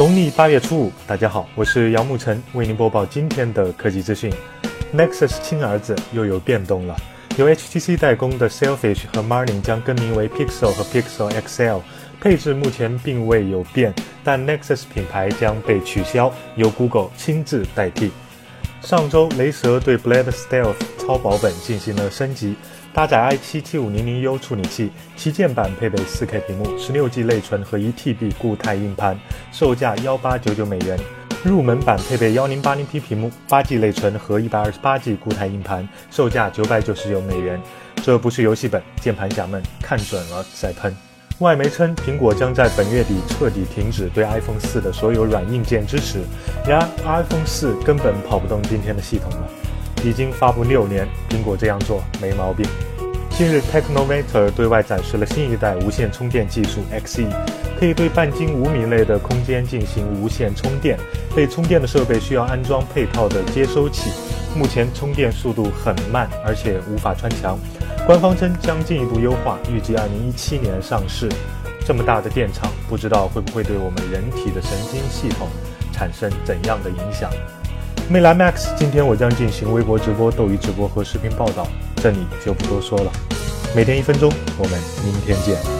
农历八月初五，大家好，我是杨沐晨，为您播报今天的科技资讯。Nexus 亲儿子又有变动了，由 HTC 代工的 Selfish 和 Marlin 将更名为 Pixel 和 Pixel XL，配置目前并未有变，但 Nexus 品牌将被取消，由 Google 亲自代替。上周，雷蛇对 Blade Stealth 超薄本进行了升级，搭载 i7-7500U 处理器，旗舰版配备 4K 屏幕、16G 内存和 1TB 固态硬盘，售价1899美元；入门版配备 1080P 屏幕、8G 内存和 128G 固态硬盘，售价999美元。这不是游戏本，键盘侠们看准了再喷。外媒称，苹果将在本月底彻底停止对 iPhone 四的所有软硬件支持。然而，iPhone 四根本跑不动今天的系统了。已经发布六年，苹果这样做没毛病。近日，Technometer 对外展示了新一代无线充电技术 XE，可以对半径五米内的空间进行无线充电。被充电的设备需要安装配套的接收器，目前充电速度很慢，而且无法穿墙。官方称将进一步优化，预计二零一七年上市。这么大的电场，不知道会不会对我们人体的神经系统产生怎样的影响？魅蓝 Max，今天我将进行微博直播、斗鱼直播和视频报道，这里就不多说了。每天一分钟，我们明天见。